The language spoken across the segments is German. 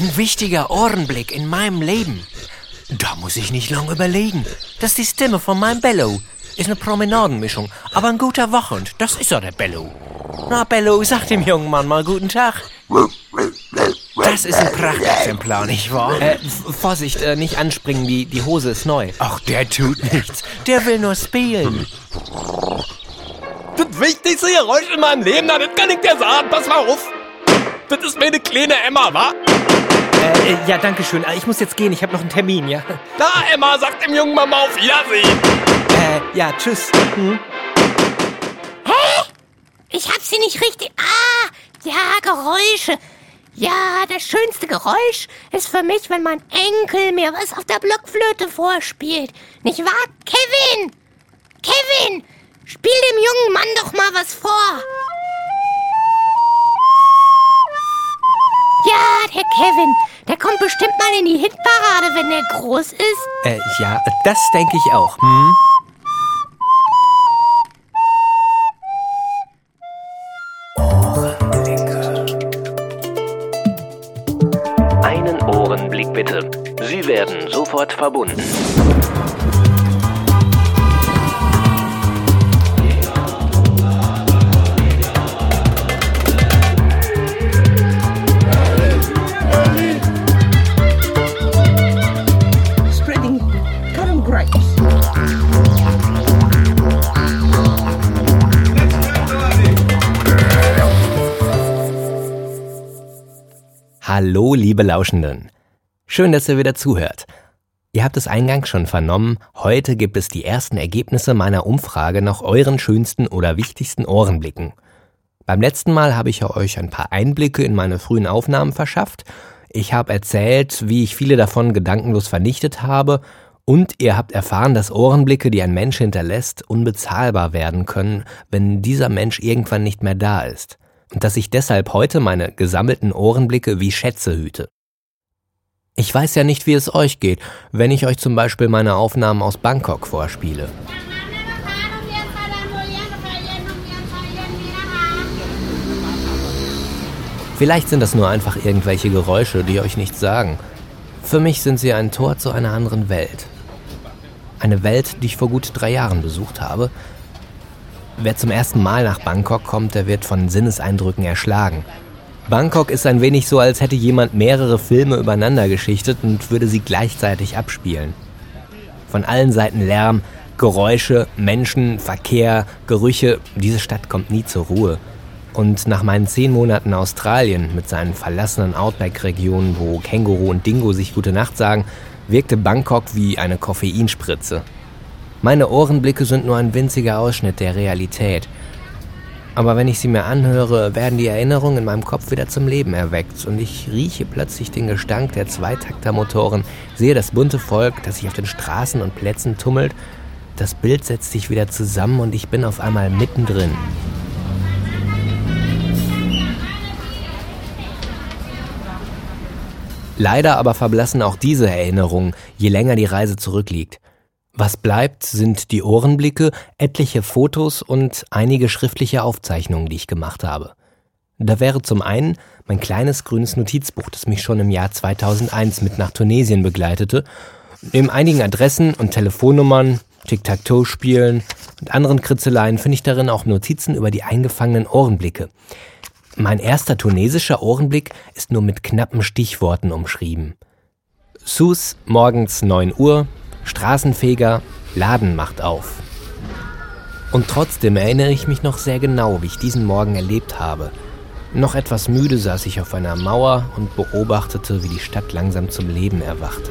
Ein wichtiger Ohrenblick in meinem Leben. Da muss ich nicht lange überlegen. Das ist die Stimme von meinem Bello. Ist eine Promenadenmischung, aber ein guter Wachhund. Das ist ja der Bello. Na, Bello, sag dem jungen Mann mal guten Tag. Das ist ein Prachtexemplar, nicht wahr? Äh, Vorsicht, äh, nicht anspringen, die, die Hose ist neu. Ach, der tut nichts. Der will nur spielen. Das wichtigste Geräusch in meinem Leben, na, das kann ich dir sagen. Pass mal auf. Das ist meine kleine Emma, wa? Äh, ja, danke schön. Äh, ich muss jetzt gehen, ich habe noch einen Termin, ja? Na, Emma, sag dem jungen Mama auf Wiedersehen. Äh, ja, tschüss. Hm? Hä? Ich hab sie nicht richtig... Ah, ja, Geräusche. Ja, das schönste Geräusch ist für mich, wenn mein Enkel mir was auf der Blockflöte vorspielt. Nicht wahr, Kevin? Kevin, spiel dem jungen Mann doch mal was vor. Ja, der Kevin, der kommt bestimmt mal in die Hitparade, wenn der groß ist. Äh, ja, das denke ich auch. Hm? Einen Ohrenblick bitte. Sie werden sofort verbunden. Hallo, liebe Lauschenden. Schön, dass ihr wieder zuhört. Ihr habt es eingangs schon vernommen, heute gibt es die ersten Ergebnisse meiner Umfrage nach euren schönsten oder wichtigsten Ohrenblicken. Beim letzten Mal habe ich euch ein paar Einblicke in meine frühen Aufnahmen verschafft. Ich habe erzählt, wie ich viele davon gedankenlos vernichtet habe und ihr habt erfahren, dass Ohrenblicke, die ein Mensch hinterlässt, unbezahlbar werden können, wenn dieser Mensch irgendwann nicht mehr da ist. Und dass ich deshalb heute meine gesammelten Ohrenblicke wie Schätze hüte. Ich weiß ja nicht, wie es euch geht, wenn ich euch zum Beispiel meine Aufnahmen aus Bangkok vorspiele. Vielleicht sind das nur einfach irgendwelche Geräusche, die euch nichts sagen. Für mich sind sie ein Tor zu einer anderen Welt. Eine Welt, die ich vor gut drei Jahren besucht habe. Wer zum ersten Mal nach Bangkok kommt, der wird von Sinneseindrücken erschlagen. Bangkok ist ein wenig so, als hätte jemand mehrere Filme übereinander geschichtet und würde sie gleichzeitig abspielen. Von allen Seiten Lärm, Geräusche, Menschen, Verkehr, Gerüche. Diese Stadt kommt nie zur Ruhe. Und nach meinen zehn Monaten Australien mit seinen verlassenen Outback-Regionen, wo Känguru und Dingo sich gute Nacht sagen, wirkte Bangkok wie eine Koffeinspritze. Meine Ohrenblicke sind nur ein winziger Ausschnitt der Realität. Aber wenn ich sie mir anhöre, werden die Erinnerungen in meinem Kopf wieder zum Leben erweckt und ich rieche plötzlich den Gestank der Zweitaktermotoren, sehe das bunte Volk, das sich auf den Straßen und Plätzen tummelt. Das Bild setzt sich wieder zusammen und ich bin auf einmal mittendrin. Leider aber verblassen auch diese Erinnerungen, je länger die Reise zurückliegt. Was bleibt, sind die Ohrenblicke, etliche Fotos und einige schriftliche Aufzeichnungen, die ich gemacht habe. Da wäre zum einen mein kleines grünes Notizbuch, das mich schon im Jahr 2001 mit nach Tunesien begleitete, neben einigen Adressen und Telefonnummern, Tic-Tac-Toe-Spielen und anderen Kritzeleien finde ich darin auch Notizen über die eingefangenen Ohrenblicke. Mein erster tunesischer Ohrenblick ist nur mit knappen Stichworten umschrieben. Sus, morgens 9 Uhr, Straßenfeger, Laden macht auf. Und trotzdem erinnere ich mich noch sehr genau, wie ich diesen Morgen erlebt habe. Noch etwas müde saß ich auf einer Mauer und beobachtete, wie die Stadt langsam zum Leben erwachte.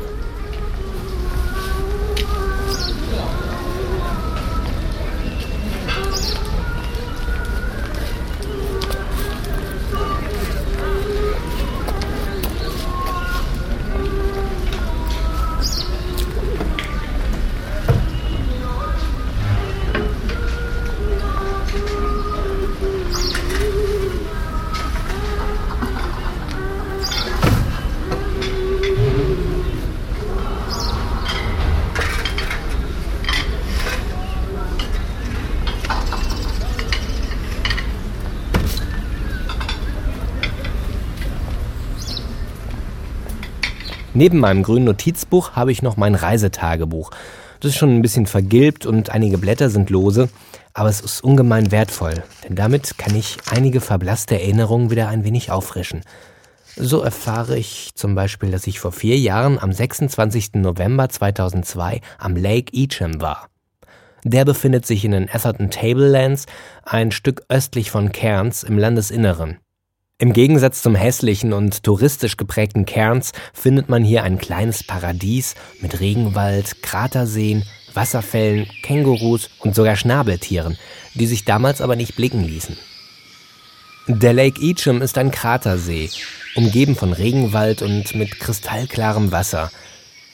Neben meinem grünen Notizbuch habe ich noch mein Reisetagebuch. Das ist schon ein bisschen vergilbt und einige Blätter sind lose, aber es ist ungemein wertvoll, denn damit kann ich einige verblasste Erinnerungen wieder ein wenig auffrischen. So erfahre ich zum Beispiel, dass ich vor vier Jahren am 26. November 2002 am Lake Eacham war. Der befindet sich in den Atherton Tablelands, ein Stück östlich von Cairns im Landesinneren. Im Gegensatz zum hässlichen und touristisch geprägten Cairns findet man hier ein kleines Paradies mit Regenwald, Kraterseen, Wasserfällen, Kängurus und sogar Schnabeltieren, die sich damals aber nicht blicken ließen. Der Lake Eacham ist ein Kratersee, umgeben von Regenwald und mit kristallklarem Wasser –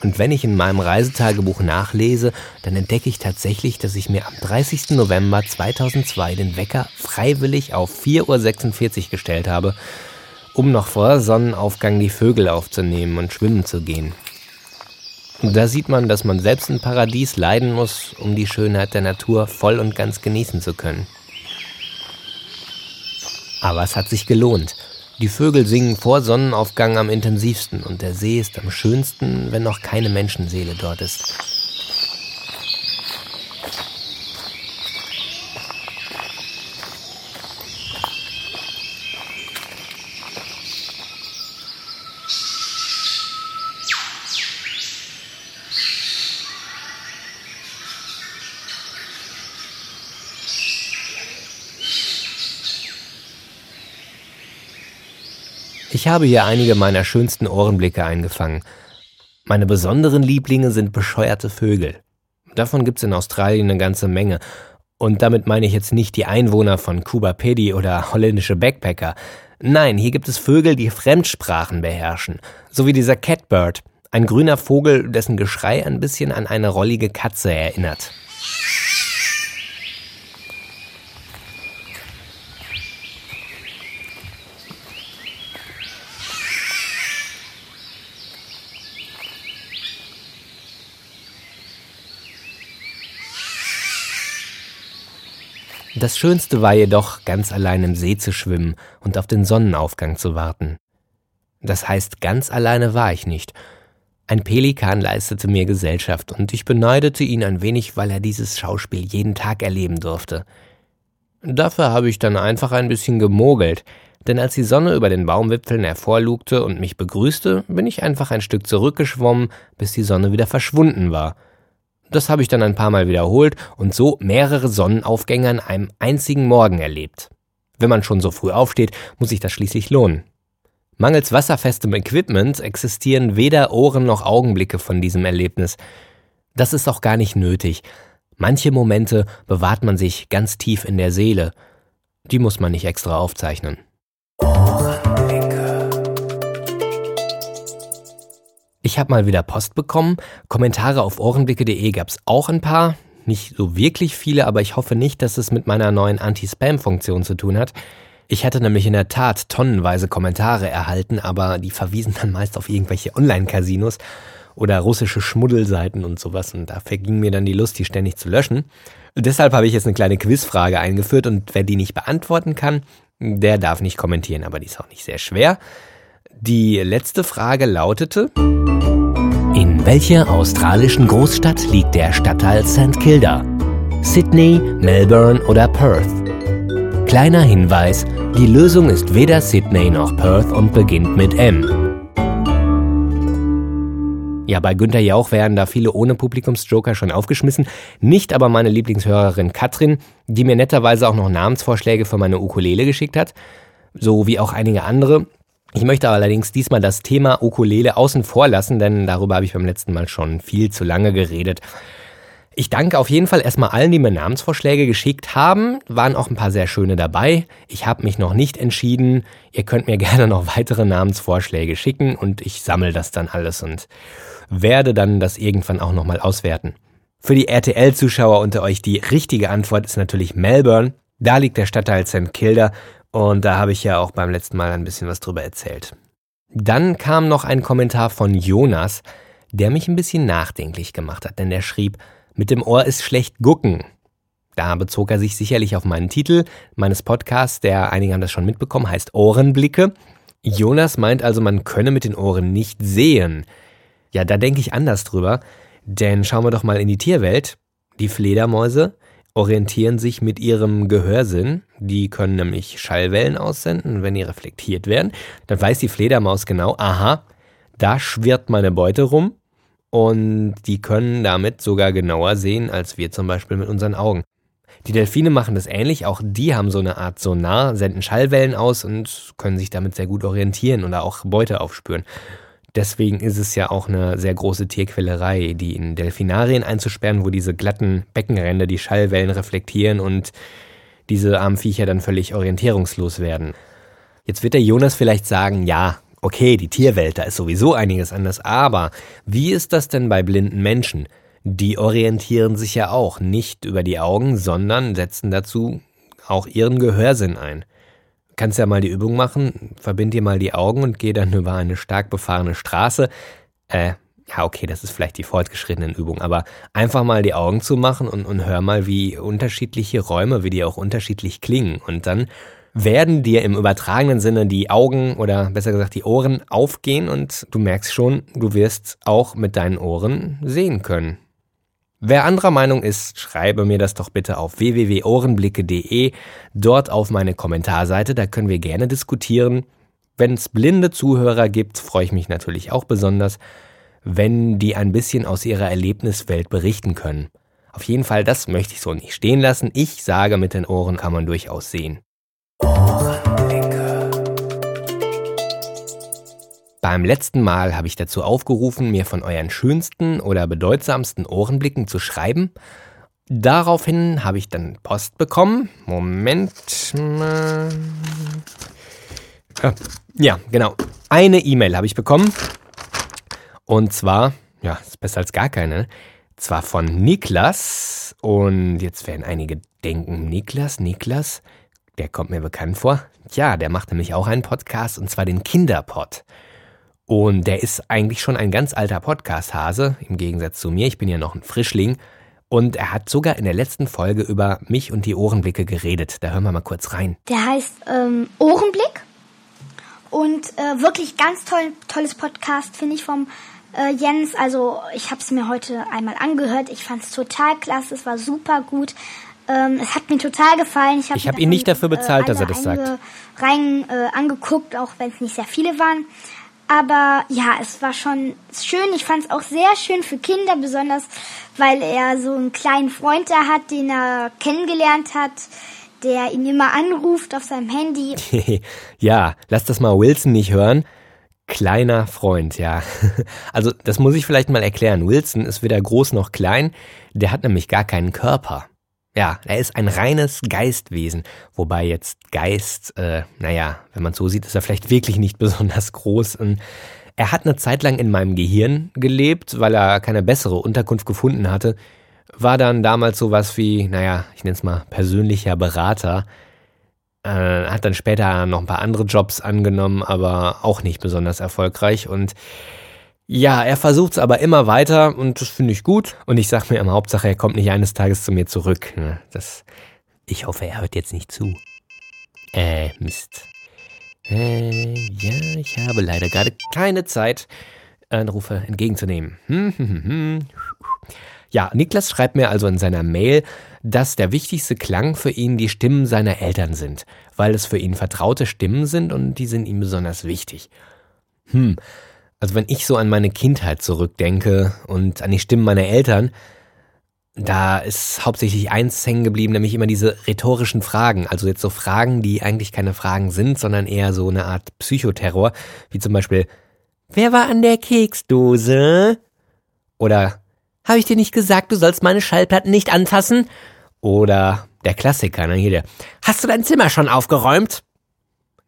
und wenn ich in meinem Reisetagebuch nachlese, dann entdecke ich tatsächlich, dass ich mir am 30. November 2002 den Wecker freiwillig auf 4.46 Uhr gestellt habe, um noch vor Sonnenaufgang die Vögel aufzunehmen und schwimmen zu gehen. Und da sieht man, dass man selbst im Paradies leiden muss, um die Schönheit der Natur voll und ganz genießen zu können. Aber es hat sich gelohnt. Die Vögel singen vor Sonnenaufgang am intensivsten und der See ist am schönsten, wenn noch keine Menschenseele dort ist. Ich habe hier einige meiner schönsten Ohrenblicke eingefangen. Meine besonderen Lieblinge sind bescheuerte Vögel. Davon gibt's in Australien eine ganze Menge. Und damit meine ich jetzt nicht die Einwohner von Cuba Pedi oder holländische Backpacker. Nein, hier gibt es Vögel, die Fremdsprachen beherrschen. So wie dieser Catbird, ein grüner Vogel, dessen Geschrei ein bisschen an eine rollige Katze erinnert. Das Schönste war jedoch, ganz allein im See zu schwimmen und auf den Sonnenaufgang zu warten. Das heißt, ganz alleine war ich nicht. Ein Pelikan leistete mir Gesellschaft und ich beneidete ihn ein wenig, weil er dieses Schauspiel jeden Tag erleben durfte. Dafür habe ich dann einfach ein bisschen gemogelt, denn als die Sonne über den Baumwipfeln hervorlugte und mich begrüßte, bin ich einfach ein Stück zurückgeschwommen, bis die Sonne wieder verschwunden war. Das habe ich dann ein paar Mal wiederholt und so mehrere Sonnenaufgänge an einem einzigen Morgen erlebt. Wenn man schon so früh aufsteht, muss sich das schließlich lohnen. Mangels wasserfestem Equipment existieren weder Ohren noch Augenblicke von diesem Erlebnis. Das ist auch gar nicht nötig. Manche Momente bewahrt man sich ganz tief in der Seele. Die muss man nicht extra aufzeichnen. Ich habe mal wieder Post bekommen. Kommentare auf ohrenblicke.de gab es auch ein paar. Nicht so wirklich viele, aber ich hoffe nicht, dass es mit meiner neuen Anti-Spam-Funktion zu tun hat. Ich hatte nämlich in der Tat tonnenweise Kommentare erhalten, aber die verwiesen dann meist auf irgendwelche Online-Casinos oder russische Schmuddelseiten und sowas und da verging mir dann die Lust, die ständig zu löschen. Deshalb habe ich jetzt eine kleine Quizfrage eingeführt und wer die nicht beantworten kann, der darf nicht kommentieren, aber die ist auch nicht sehr schwer. Die letzte Frage lautete, in welcher australischen Großstadt liegt der Stadtteil St. Kilda? Sydney, Melbourne oder Perth? Kleiner Hinweis, die Lösung ist weder Sydney noch Perth und beginnt mit M. Ja, bei Günther Jauch werden da viele ohne Publikumsjoker schon aufgeschmissen. Nicht aber meine Lieblingshörerin Katrin, die mir netterweise auch noch Namensvorschläge für meine Ukulele geschickt hat. So wie auch einige andere. Ich möchte allerdings diesmal das Thema Ukulele außen vor lassen, denn darüber habe ich beim letzten Mal schon viel zu lange geredet. Ich danke auf jeden Fall erstmal allen, die mir Namensvorschläge geschickt haben. Waren auch ein paar sehr schöne dabei. Ich habe mich noch nicht entschieden. Ihr könnt mir gerne noch weitere Namensvorschläge schicken und ich sammle das dann alles und werde dann das irgendwann auch nochmal auswerten. Für die RTL-Zuschauer unter euch die richtige Antwort ist natürlich Melbourne. Da liegt der Stadtteil St. Kilda und da habe ich ja auch beim letzten Mal ein bisschen was drüber erzählt. Dann kam noch ein Kommentar von Jonas, der mich ein bisschen nachdenklich gemacht hat, denn er schrieb, mit dem Ohr ist schlecht gucken. Da bezog er sich sicherlich auf meinen Titel meines Podcasts, der einige haben das schon mitbekommen, heißt Ohrenblicke. Jonas meint also, man könne mit den Ohren nicht sehen. Ja, da denke ich anders drüber. Denn schauen wir doch mal in die Tierwelt. Die Fledermäuse orientieren sich mit ihrem Gehörsinn. Die können nämlich Schallwellen aussenden. Wenn die reflektiert werden, dann weiß die Fledermaus genau, aha, da schwirrt meine Beute rum. Und die können damit sogar genauer sehen, als wir zum Beispiel mit unseren Augen. Die Delfine machen das ähnlich. Auch die haben so eine Art Sonar, senden Schallwellen aus und können sich damit sehr gut orientieren oder auch Beute aufspüren. Deswegen ist es ja auch eine sehr große Tierquälerei, die in Delfinarien einzusperren, wo diese glatten Beckenränder die Schallwellen reflektieren und diese armen Viecher dann völlig orientierungslos werden. Jetzt wird der Jonas vielleicht sagen, ja, okay, die Tierwelt, da ist sowieso einiges anders, aber wie ist das denn bei blinden Menschen? Die orientieren sich ja auch nicht über die Augen, sondern setzen dazu auch ihren Gehörsinn ein kannst ja mal die Übung machen, verbind dir mal die Augen und geh dann über eine stark befahrene Straße. Äh, ja, okay, das ist vielleicht die fortgeschrittenen Übung, aber einfach mal die Augen zu machen und, und hör mal, wie unterschiedliche Räume, wie die auch unterschiedlich klingen. Und dann werden dir im übertragenen Sinne die Augen oder besser gesagt die Ohren aufgehen und du merkst schon, du wirst auch mit deinen Ohren sehen können. Wer anderer Meinung ist, schreibe mir das doch bitte auf www.ohrenblicke.de, dort auf meine Kommentarseite, da können wir gerne diskutieren. Wenn es blinde Zuhörer gibt, freue ich mich natürlich auch besonders, wenn die ein bisschen aus ihrer Erlebniswelt berichten können. Auf jeden Fall, das möchte ich so nicht stehen lassen. Ich sage, mit den Ohren kann man durchaus sehen. Ohrenblicke. Beim letzten Mal habe ich dazu aufgerufen, mir von euren schönsten oder bedeutsamsten Ohrenblicken zu schreiben. Daraufhin habe ich dann Post bekommen. Moment. Ah, ja, genau. Eine E-Mail habe ich bekommen. Und zwar, ja, ist besser als gar keine. Zwar von Niklas. Und jetzt werden einige denken, Niklas, Niklas, der kommt mir bekannt vor. Tja, der macht nämlich auch einen Podcast und zwar den Kinderpod. Und der ist eigentlich schon ein ganz alter Podcast-Hase, im Gegensatz zu mir. Ich bin ja noch ein Frischling. Und er hat sogar in der letzten Folge über mich und die Ohrenblicke geredet. Da hören wir mal kurz rein. Der heißt ähm, Ohrenblick. Und äh, wirklich ganz toll, tolles Podcast, finde ich, vom äh, Jens. Also ich habe es mir heute einmal angehört. Ich fand es total klasse. Es war super gut. Ähm, es hat mir total gefallen. Ich habe hab ihn nicht dafür bezahlt, äh, dass er das sagt. rein äh, angeguckt, auch wenn es nicht sehr viele waren. Aber ja, es war schon schön. Ich fand es auch sehr schön für Kinder, besonders weil er so einen kleinen Freund da hat, den er kennengelernt hat, der ihn immer anruft auf seinem Handy. ja, lass das mal Wilson nicht hören. Kleiner Freund, ja. Also das muss ich vielleicht mal erklären. Wilson ist weder groß noch klein, der hat nämlich gar keinen Körper. Ja, er ist ein reines Geistwesen. Wobei jetzt Geist, äh, naja, wenn man so sieht, ist er vielleicht wirklich nicht besonders groß. Er hat eine Zeit lang in meinem Gehirn gelebt, weil er keine bessere Unterkunft gefunden hatte. War dann damals sowas wie, naja, ich nenne es mal persönlicher Berater. Äh, hat dann später noch ein paar andere Jobs angenommen, aber auch nicht besonders erfolgreich. Und ja, er versucht es aber immer weiter und das finde ich gut. Und ich sage mir immer, Hauptsache, er kommt nicht eines Tages zu mir zurück. Das, ich hoffe, er hört jetzt nicht zu. Äh, Mist. Äh, ja, ich habe leider gerade keine Zeit, Anrufe entgegenzunehmen. Hm, hm, hm, ja, Niklas schreibt mir also in seiner Mail, dass der wichtigste Klang für ihn die Stimmen seiner Eltern sind, weil es für ihn vertraute Stimmen sind und die sind ihm besonders wichtig. Hm, also wenn ich so an meine Kindheit zurückdenke und an die Stimmen meiner Eltern, da ist hauptsächlich eins hängen geblieben, nämlich immer diese rhetorischen Fragen. Also jetzt so Fragen, die eigentlich keine Fragen sind, sondern eher so eine Art Psychoterror, wie zum Beispiel, wer war an der Keksdose? Oder, habe ich dir nicht gesagt, du sollst meine Schallplatten nicht anfassen? Oder der Klassiker, ne, hier der, hast du dein Zimmer schon aufgeräumt?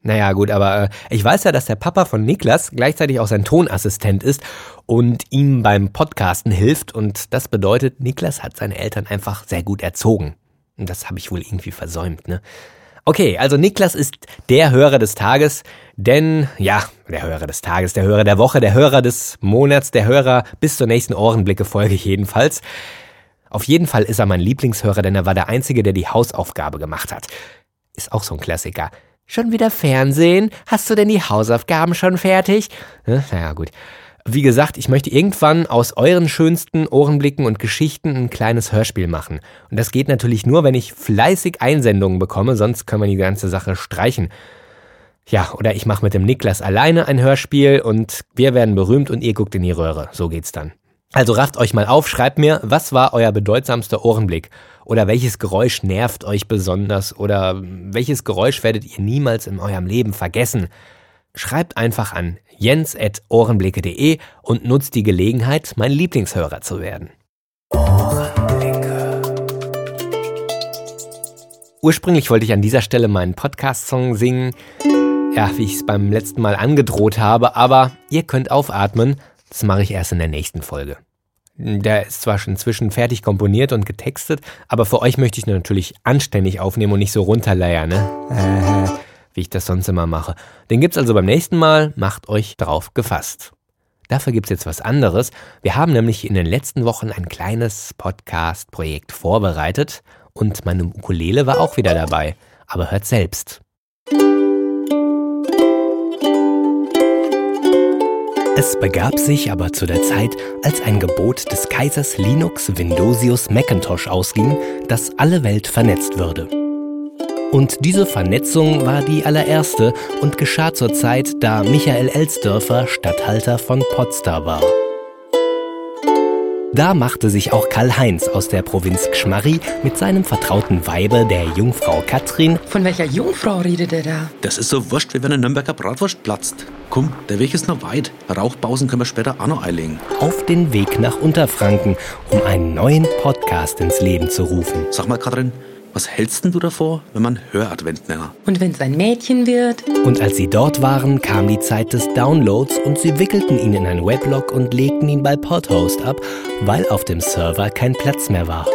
Naja, gut, aber äh, ich weiß ja, dass der Papa von Niklas gleichzeitig auch sein Tonassistent ist und ihm beim Podcasten hilft. Und das bedeutet, Niklas hat seine Eltern einfach sehr gut erzogen. Und das habe ich wohl irgendwie versäumt, ne? Okay, also Niklas ist der Hörer des Tages, denn, ja, der Hörer des Tages, der Hörer der Woche, der Hörer des Monats, der Hörer bis zur nächsten Ohrenblicke-Folge jedenfalls. Auf jeden Fall ist er mein Lieblingshörer, denn er war der Einzige, der die Hausaufgabe gemacht hat. Ist auch so ein Klassiker. Schon wieder Fernsehen? Hast du denn die Hausaufgaben schon fertig? Naja, gut. Wie gesagt, ich möchte irgendwann aus euren schönsten Ohrenblicken und Geschichten ein kleines Hörspiel machen. Und das geht natürlich nur, wenn ich fleißig Einsendungen bekomme, sonst können wir die ganze Sache streichen. Ja, oder ich mache mit dem Niklas alleine ein Hörspiel und wir werden berühmt und ihr guckt in die Röhre. So geht's dann. Also rafft euch mal auf, schreibt mir, was war euer bedeutsamster Ohrenblick? Oder welches Geräusch nervt euch besonders? Oder welches Geräusch werdet ihr niemals in eurem Leben vergessen? Schreibt einfach an jens.ohrenblicke.de und nutzt die Gelegenheit, mein Lieblingshörer zu werden. Ohrenblicke. Ursprünglich wollte ich an dieser Stelle meinen Podcast-Song singen, ja, wie ich es beim letzten Mal angedroht habe, aber ihr könnt aufatmen, das mache ich erst in der nächsten Folge. Der ist zwar schon inzwischen fertig komponiert und getextet, aber für euch möchte ich ihn natürlich anständig aufnehmen und nicht so runterleiern, ne? wie ich das sonst immer mache. Den gibt's also beim nächsten Mal, macht euch drauf gefasst. Dafür gibt's jetzt was anderes. Wir haben nämlich in den letzten Wochen ein kleines Podcast-Projekt vorbereitet und meine Ukulele war auch wieder dabei. Aber hört selbst. Es begab sich aber zu der Zeit, als ein Gebot des Kaisers Linux Windosius Macintosh ausging, dass alle Welt vernetzt würde. Und diese Vernetzung war die allererste und geschah zur Zeit, da Michael Elsdörfer Statthalter von Potsdam war. Da machte sich auch Karl-Heinz aus der Provinz Gschmarri mit seinem vertrauten Weibe, der Jungfrau Katrin. Von welcher Jungfrau redet er da? Das ist so wurscht, wie wenn ein Nürnberger Bratwurst platzt. Komm, der Weg ist noch weit. Rauchpausen können wir später auch noch einlegen. Auf den Weg nach Unterfranken, um einen neuen Podcast ins Leben zu rufen. Sag mal, Katrin, was hältst denn du davor, wenn man Höradvent nennt? Und wenn es ein Mädchen wird? Und als sie dort waren, kam die Zeit des Downloads und sie wickelten ihn in ein Weblog und legten ihn bei Podhost ab, weil auf dem Server kein Platz mehr war.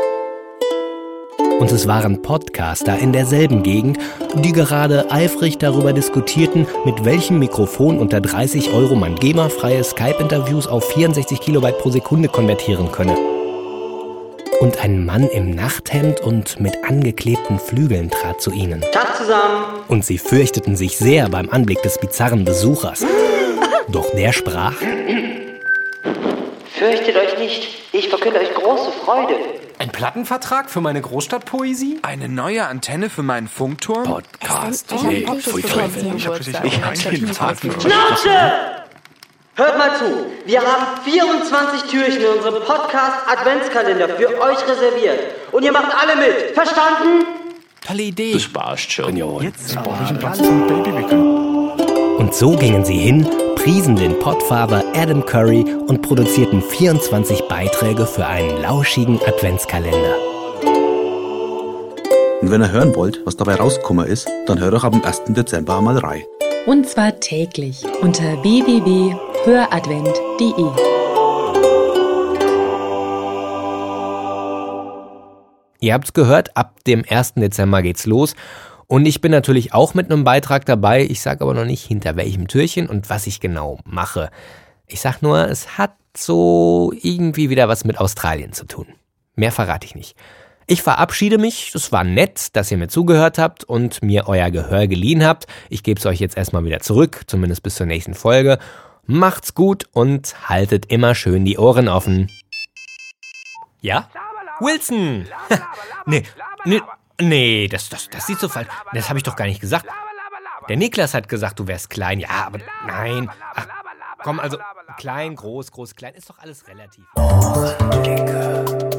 Und es waren Podcaster in derselben Gegend, die gerade eifrig darüber diskutierten, mit welchem Mikrofon unter 30 Euro man GEMA-freie Skype-Interviews auf 64 Kilobyte pro Sekunde konvertieren könne. Und ein Mann im Nachthemd und mit angeklebten Flügeln trat zu ihnen. Tag zusammen. Und sie fürchteten sich sehr beim Anblick des bizarren Besuchers. Doch der sprach: Fürchtet euch nicht, ich verkünde euch große Freude. Ein Plattenvertrag für meine Großstadtpoesie? Eine neue Antenne für meinen Funkturm? Podcast. Nee, pfui Teufel. Ich hab Schnauze! Hört mal zu, wir haben 24 Türchen in unserem Podcast Adventskalender für euch reserviert. Und ihr macht alle mit. Verstanden? Tolle Idee. Du sparst schon. Jetzt brauche ich einen Platz zum Babywickeln. Und so gingen sie hin, priesen den Podfather Adam Curry und produzierten 24 Beiträge für einen lauschigen Adventskalender. Und wenn ihr hören wollt, was dabei rausgekommen ist, dann hört doch ab dem 1. Dezember einmal rein. Und zwar täglich unter www.höradvent.de. Ihr habt's gehört, ab dem 1. Dezember geht's los. Und ich bin natürlich auch mit einem Beitrag dabei. Ich sage aber noch nicht hinter welchem Türchen und was ich genau mache. Ich sag nur, es hat so irgendwie wieder was mit Australien zu tun. Mehr verrate ich nicht. Ich verabschiede mich. Es war nett, dass ihr mir zugehört habt und mir euer Gehör geliehen habt. Ich gebe es euch jetzt erstmal wieder zurück, zumindest bis zur nächsten Folge. Macht's gut und haltet immer schön die Ohren offen. Ja? Wilson! nee, nee, nee, das, das, das sieht so falsch. Das habe ich doch gar nicht gesagt. Der Niklas hat gesagt, du wärst klein. Ja, aber nein. Ach, komm, also klein, groß, groß, klein, ist doch alles relativ. Ohrenblicke.